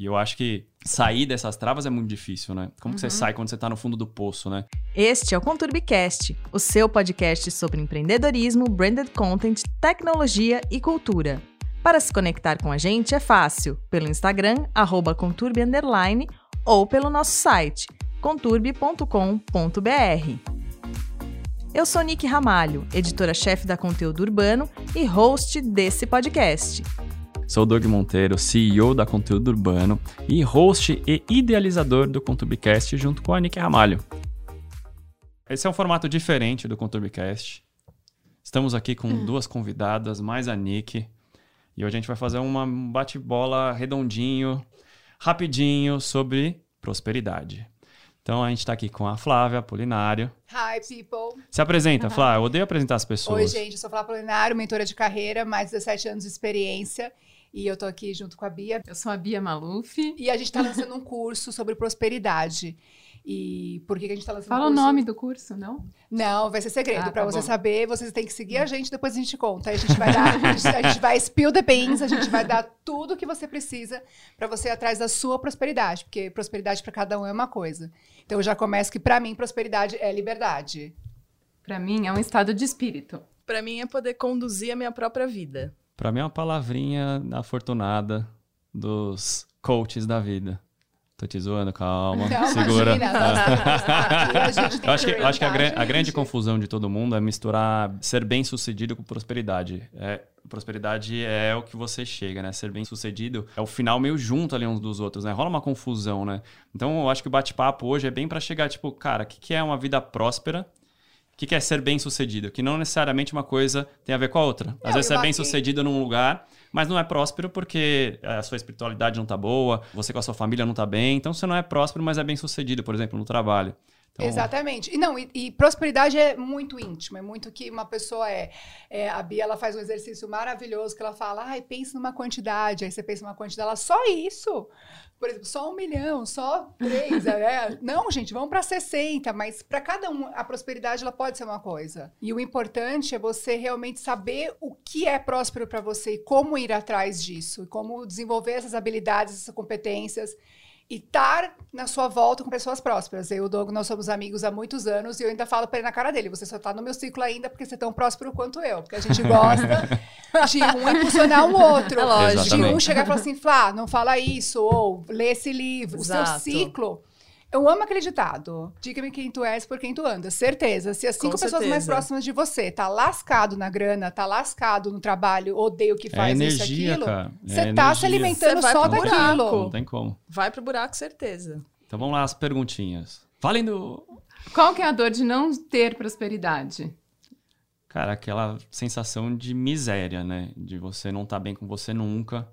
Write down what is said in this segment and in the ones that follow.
E eu acho que sair dessas travas é muito difícil, né? Como que você sai quando você tá no fundo do poço, né? Este é o Conturbicast, o seu podcast sobre empreendedorismo, branded content, tecnologia e cultura. Para se conectar com a gente é fácil, pelo Instagram, arroba conturbi underline, ou pelo nosso site, conturbi.com.br. Eu sou Nick Ramalho, editora-chefe da Conteúdo Urbano e host desse podcast. Sou Doug Monteiro, CEO da Conteúdo Urbano e host e idealizador do Conturbicast junto com a Nick Ramalho. Esse é um formato diferente do Conturbicast. Estamos aqui com duas convidadas, mais a Nick. E hoje a gente vai fazer uma um bate-bola redondinho, rapidinho, sobre prosperidade. Então a gente está aqui com a Flávia Polinário. Hi, people. Se apresenta, Flávia. Eu odeio apresentar as pessoas. Oi, gente. Eu sou Flávia Polinário, mentora de carreira, mais de 17 anos de experiência. E eu tô aqui junto com a Bia. Eu sou a Bia Maluf. E a gente tá lançando um curso sobre prosperidade. E por que, que a gente tá lançando Fala um o curso? nome do curso, não? Não, vai ser segredo. Ah, pra tá você bom. saber, vocês têm que seguir a gente, depois a gente conta. Aí a gente vai dar, a gente, a gente vai spill the beans, a gente vai dar tudo que você precisa pra você ir atrás da sua prosperidade. Porque prosperidade pra cada um é uma coisa. Então eu já começo que pra mim prosperidade é liberdade. Pra mim é um estado de espírito. Para mim é poder conduzir a minha própria vida. Pra mim é uma palavrinha afortunada dos coaches da vida. Tô te zoando, calma. Não, segura. imagina, nós temos aqui, a gente tem Eu acho que, acho que a, gran- a grande confusão de todo mundo é misturar ser bem sucedido com prosperidade. É, prosperidade é o que você chega, né? Ser bem sucedido é o final meio junto ali uns dos outros, né? Rola uma confusão, né? Então eu acho que o bate-papo hoje é bem pra chegar, tipo, cara, o que, que é uma vida próspera? O que, que é ser bem sucedido? Que não necessariamente uma coisa tem a ver com a outra. Às Não, vezes você é bem sucedido num lugar, mas não é próspero porque a sua espiritualidade não tá boa, você com a sua família não tá bem. Então você não é próspero, mas é bem sucedido, por exemplo, no trabalho. Então, Exatamente. E não, e, e prosperidade é muito íntimo, é muito que uma pessoa é, é. A Bia ela faz um exercício maravilhoso que ela fala, ai, pensa numa quantidade. Aí você pensa numa quantidade, ela só isso. Por exemplo, só um milhão, só três, né? Não, gente, vamos para 60, mas para cada um, a prosperidade ela pode ser uma coisa. E o importante é você realmente saber o que é próspero para você e como ir atrás disso, e como desenvolver essas habilidades, essas competências e estar na sua volta com pessoas prósperas. Eu e o Doug, nós somos amigos há muitos anos e eu ainda falo pra ele na cara dele, você só tá no meu ciclo ainda porque você é tão próspero quanto eu. Porque a gente gosta de um impulsionar o outro. É lógico. De um chegar e falar assim, Flá, não fala isso, ou lê esse livro. O seu Exato. ciclo... Eu amo aquele ditado. Diga-me quem tu és por quem tu andas. Certeza. Se as Com cinco pessoas mais certeza. próximas de você tá lascado na grana, tá lascado no trabalho, odeia o que é faz isso energia, aquilo, cara. É você tá se energia. alimentando Você vai só buraco. daquilo. Não tem como. Vai pro buraco, certeza. Então vamos lá, as perguntinhas. Falem do. Qual que é a dor de não ter prosperidade? Cara, aquela sensação de miséria, né? De você não estar bem com você nunca,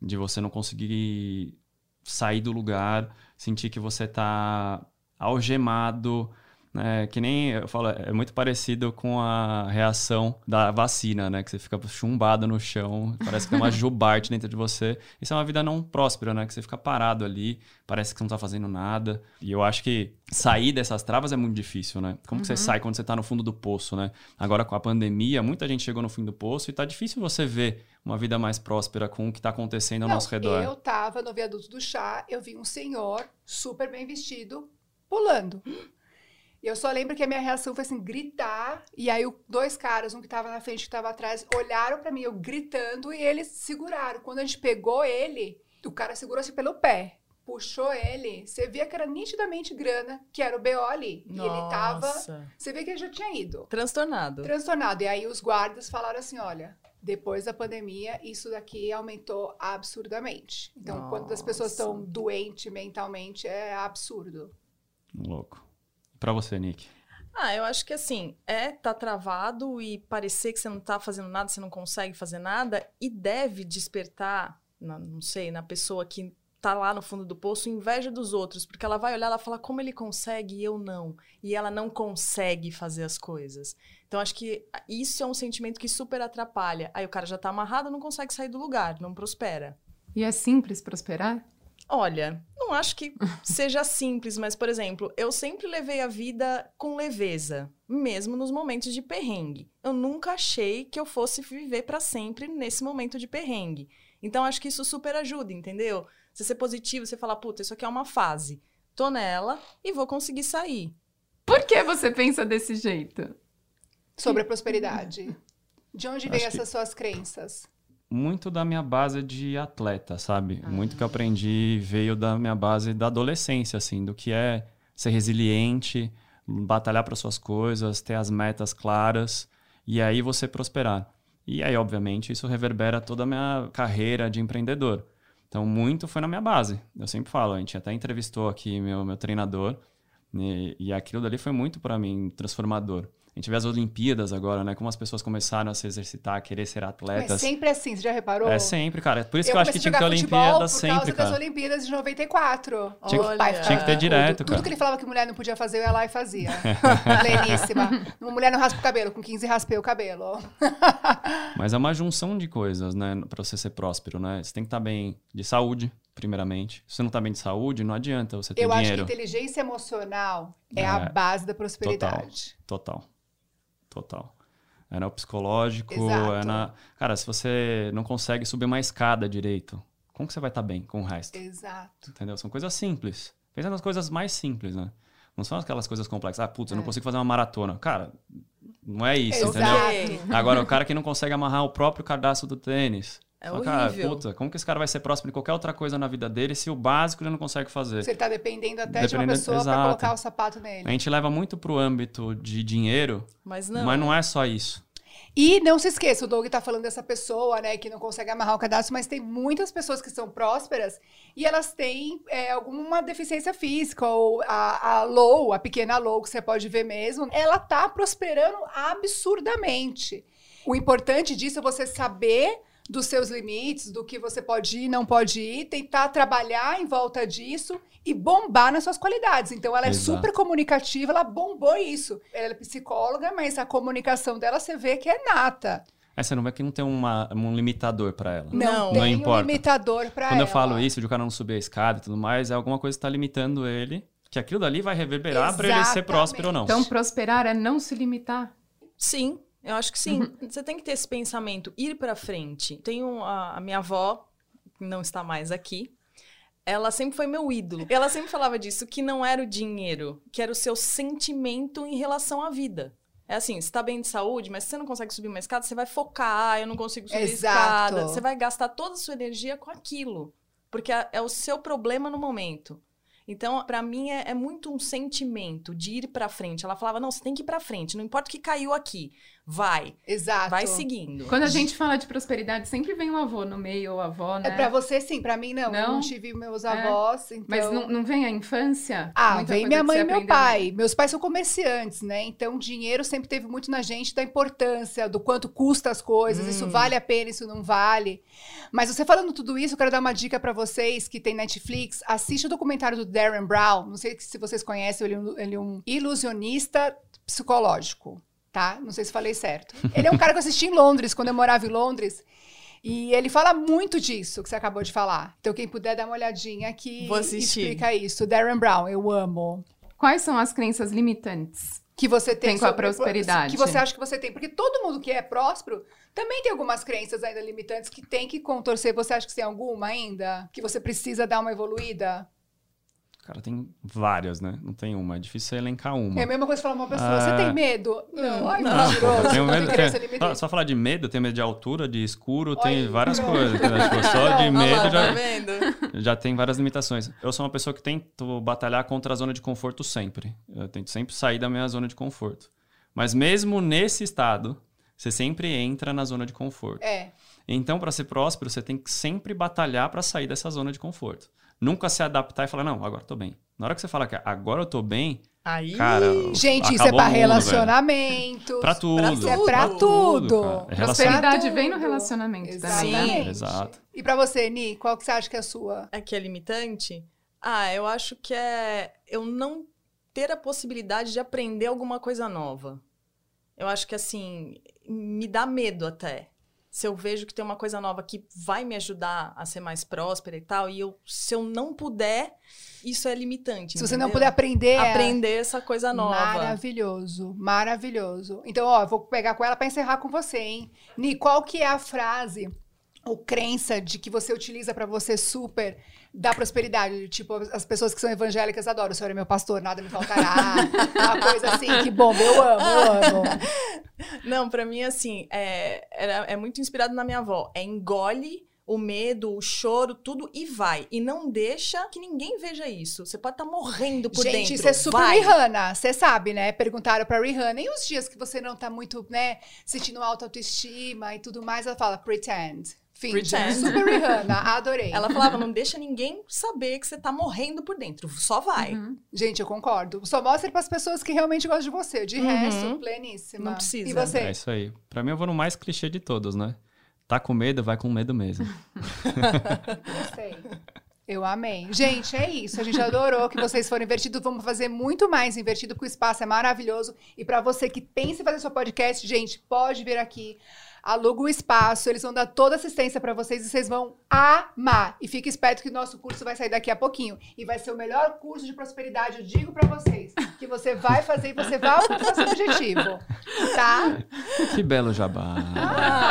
de você não conseguir sair do lugar, sentir que você tá algemado, né? Que nem eu falo, é muito parecido com a reação da vacina, né? Que você fica chumbado no chão, parece que tem uma jubarte dentro de você. Isso é uma vida não próspera, né? Que você fica parado ali, parece que você não tá fazendo nada. E eu acho que sair dessas travas é muito difícil, né? Como que você sai quando você tá no fundo do poço, né? Agora com a pandemia, muita gente chegou no fim do poço e tá difícil você ver uma vida mais próspera com o que tá acontecendo ao Não, nosso redor. Eu tava no viaduto do chá, eu vi um senhor super bem vestido pulando. E eu só lembro que a minha reação foi assim, gritar. E aí, dois caras, um que tava na frente e que tava atrás, olharam pra mim, eu gritando, e eles seguraram. Quando a gente pegou ele, o cara segurou assim pelo pé. Puxou ele, você via que era nitidamente grana, que era o BO ali. E ele tava. Nossa. Você vê que ele já tinha ido Transtornado. transtornado. E aí os guardas falaram assim: olha, depois da pandemia, isso daqui aumentou absurdamente. Então, quando as pessoas Nossa. estão doentes mentalmente, é absurdo. Louco. Pra você, Nick. Ah, eu acho que assim, é tá travado e parecer que você não tá fazendo nada, você não consegue fazer nada, e deve despertar, na- não sei, na pessoa que tá lá no fundo do poço, inveja dos outros, porque ela vai olhar, ela fala como ele consegue e eu não, e ela não consegue fazer as coisas. Então acho que isso é um sentimento que super atrapalha. Aí o cara já tá amarrado, não consegue sair do lugar, não prospera. E é simples prosperar? Olha, não acho que seja simples, mas, por exemplo, eu sempre levei a vida com leveza, mesmo nos momentos de perrengue. Eu nunca achei que eu fosse viver para sempre nesse momento de perrengue. Então, acho que isso super ajuda, entendeu? Você ser positivo, você falar, puta, isso aqui é uma fase. Tô nela e vou conseguir sair. Por que você pensa desse jeito? Sobre a prosperidade. De onde vem Acho que- essas suas crenças? Muito da minha base de atleta, sabe? Muito que eu aprendi veio da minha base da adolescência, assim, do que é ser resiliente, batalhar para suas coisas, ter as metas claras e aí você prosperar. E aí, obviamente, isso reverbera toda a minha carreira de empreendedor. Então, muito foi na minha base. Eu sempre falo, a gente até entrevistou aqui meu, meu treinador e, e aquilo dali foi muito para mim transformador. A gente vê as Olimpíadas agora, né? Como as pessoas começaram a se exercitar, a querer ser atletas. sempre assim, você já reparou? É sempre, cara. Por isso que eu acho que tinha que ter Olimpíada por sempre, causa das. Olimpíadas de 94. Tinha que- pai tinha que ter direto, Tudo cara. que ele falava que mulher não podia fazer, eu ia lá e fazia. Pleníssima. Uma mulher não raspa o cabelo, com 15 raspei o cabelo. Mas é uma junção de coisas, né? Pra você ser próspero, né? Você tem que estar bem de saúde, primeiramente. Se você não tá bem de saúde, não adianta você ter Eu acho que dinheiro. inteligência emocional é, É, a base da prosperidade. Total. Total. É no psicológico, Exato. é na... Cara, se você não consegue subir uma escada direito, como que você vai estar bem com o resto? Exato. Entendeu? São coisas simples. Pensa nas coisas mais simples, né? Não são aquelas coisas complexas. Ah, putz, eu não É. consigo fazer uma maratona. Cara, não é isso, Exato. entendeu? Agora, o cara que não consegue amarrar o próprio cadastro do tênis. É Fala, cara, horrível. puta, como que esse cara vai ser próximo em qualquer outra coisa na vida dele se o básico ele não consegue fazer? Você tá dependendo até de uma Dependendo- pessoa pra exato. colocar o sapato A nele. gente leva muito pro âmbito de dinheiro, Mas não. mas não é só isso. E não se esqueça, o Doug tá falando dessa pessoa, né, que não consegue amarrar o cadastro, mas tem muitas pessoas que são prósperas e elas têm é, alguma deficiência física, ou a, a Low, a pequena Low, que você pode ver mesmo, ela tá prosperando absurdamente. O importante disso é você saber dos seus limites, do que você pode ir, não pode ir, tentar trabalhar em volta disso e bombar nas suas qualidades. Então, ela é Exato. super comunicativa, ela bombou isso. Ela é psicóloga, mas a comunicação dela você vê que é nata. Aí você não vê que não tem uma, um limitador pra ela. Não. tem Não um importa. limitador pra Quando ela. eu falo isso, de o cara não subir a escada e tudo mais, é alguma coisa que tá limitando ele, que aquilo dali vai reverberar pra ele ser próspero ou não. Então, prosperar é não se limitar. Sim, eu acho que sim. Uhum. Você tem que ter esse pensamento, ir pra frente. Tenho a, a minha avó, que não está mais aqui. Ela sempre foi meu ídolo. Ela sempre falava disso, que não era o dinheiro, que era o seu sentimento em relação à vida. É assim, você tá bem de saúde, mas se você não consegue subir uma escada, você vai focar, "Ah, eu não consigo subir Exato. escada. Você vai gastar toda a sua energia com aquilo. Porque é, é o seu problema no momento. Então, pra mim, é, é muito um sentimento de ir pra frente. Ela falava, não, você tem que ir pra frente, não importa o que caiu aqui. Vai, Exato. vai seguindo. Quando a gente fala de prosperidade, sempre vem o avô no meio, ou a avó, né? É pra você sim, pra mim não. Eu Não? não tive meus avós, então... Mas não, não vem a infância? Ah, Muita vem minha mãe e meu pai. Meus pais são comerciantes, né? Então, dinheiro sempre teve muito na gente da importância, do quanto custa as coisas, isso Hum. vale a pena, isso não vale. Mas você falando tudo isso, eu quero dar uma dica pra vocês que tem Netflix. Assiste o documentário do Darren Brown. Não sei se vocês conhecem, ele é um, ele é um ilusionista psicológico, tá? Não sei se falei certo. Ele é um cara que eu assisti em Londres, quando eu morava em Londres. E ele fala muito disso que você acabou de falar. Então, quem puder dar uma olhadinha aqui Vou assistir. explica isso. Darren Brown, eu amo Quais são as crenças limitantes? que você tem, Tem com a prosperidade. Que você acha que você tem. Porque todo mundo que é próspero também tem algumas crenças ainda limitantes que tem que contorcer. Você acha que tem alguma ainda? Que você precisa dar uma evoluída? Cara, tem várias, né? Não tem uma. É difícil você elencar uma. É a mesma coisa falar uma pessoa, você tem medo? Não, ai, Não. mentiroso. Eu tenho medo. tem tem- só falar de medo, eu tenho medo de altura, de escuro, tem várias coisas. Tipo, só de medo já, tá vendo? já tem várias limitações. Eu sou uma pessoa que tento batalhar contra a zona de conforto sempre. Eu tento sempre sair da minha zona de conforto. Mas mesmo nesse estado, você sempre entra na zona de conforto. É, Então, para ser próspero, você tem que sempre batalhar para sair dessa zona de conforto. Nunca se adaptar e falar, não, agora eu tô bem. Na hora que você fala que agora eu tô bem, Aí, cara. gente, isso é acabou pra o mundo, velho. relacionamentos. Pra tudo. É pra Pra tudo. cara. É Prosperidade tudo. vem no relacionamento também, né? Exatamente. Exato. E pra você, Ni, qual que você acha que é a sua? é que é limitante? Ah, eu acho que é eu não ter a possibilidade de aprender alguma coisa nova. Eu acho que, assim, me dá medo até. Se eu vejo que tem uma coisa nova que vai me ajudar a ser mais próspera e tal, e eu, se eu não puder, isso é limitante. Se você não entendeu? puder aprender, é aprender essa coisa nova. Maravilhoso, maravilhoso. Então, ó, eu vou pegar com ela pra encerrar com você, hein? Ni, qual que é a frase ou crença de que você utiliza pra você super da prosperidade. Tipo, as pessoas que são evangélicas adoram. O Senhor é meu pastor, nada me faltará. Uma coisa assim, que bom, eu amo, eu amo. Não, pra mim, assim, é, era- é muito inspirado na minha avó. É engole o medo, o choro, tudo e vai. E não deixa que ninguém veja isso. Você pode estar morrendo por Gente, dentro. isso é super vai. Rihanna. Você sabe, né? Perguntaram pra Rihanna. E os dias que você não tá muito, né, sentindo alta autoestima e tudo mais, ela fala, pretend. Pretend. Super Rihanna, adorei. Ela falava, não deixa ninguém saber que você tá morrendo por dentro. Só vai. Uhum. Gente, eu concordo. Só mostre pras pessoas que realmente gostam de você. De Uhum. resto, pleníssima. Não precisa. E você? É isso aí. Pra mim, eu vou no mais clichê de todos, né? Tá com medo, vai com medo mesmo. Gostei. Eu amei. Gente, é isso. A gente adorou que vocês foram invertidos. Vamos fazer muito mais invertido, porque o espaço é maravilhoso. E pra você que pensa em fazer seu podcast, gente, pode vir aqui. Aluga o espaço, eles vão dar toda a assistência pra vocês e vocês vão amar. E fique esperto que o nosso curso vai sair daqui a pouquinho. E vai ser o melhor curso de prosperidade, eu digo pra vocês. Que você vai fazer e você vai alcançar seu objetivo. Tá? que belo jabá. Ah,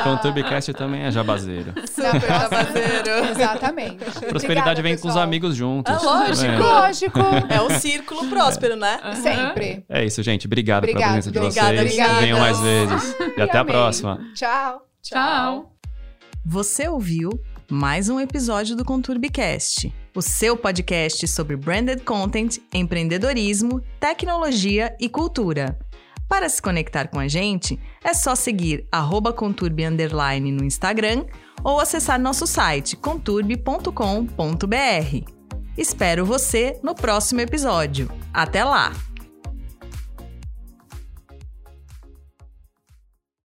É, com o Tubecast também é jabazeiro. super jabazeiro. Exatamente. Prosperidade Obrigada, vem com os pessoal. amigos juntos. É lógico. Vendo? Lógico. É o círculo próspero, né? Aham. Sempre. É isso, gente. Obrigado pela Obrigado, presença de obrigada, vocês. obrigada. Venham mais vezes. E até a próxima. Tchau. Tchau. Você ouviu mais um episódio do Conturbicast, o seu podcast sobre branded content, empreendedorismo, tecnologia e cultura. Para se conectar com a gente, é só seguir arroba conturbe no Instagram ou acessar nosso site conturbe.com.br. Espero você no próximo episódio. Até lá!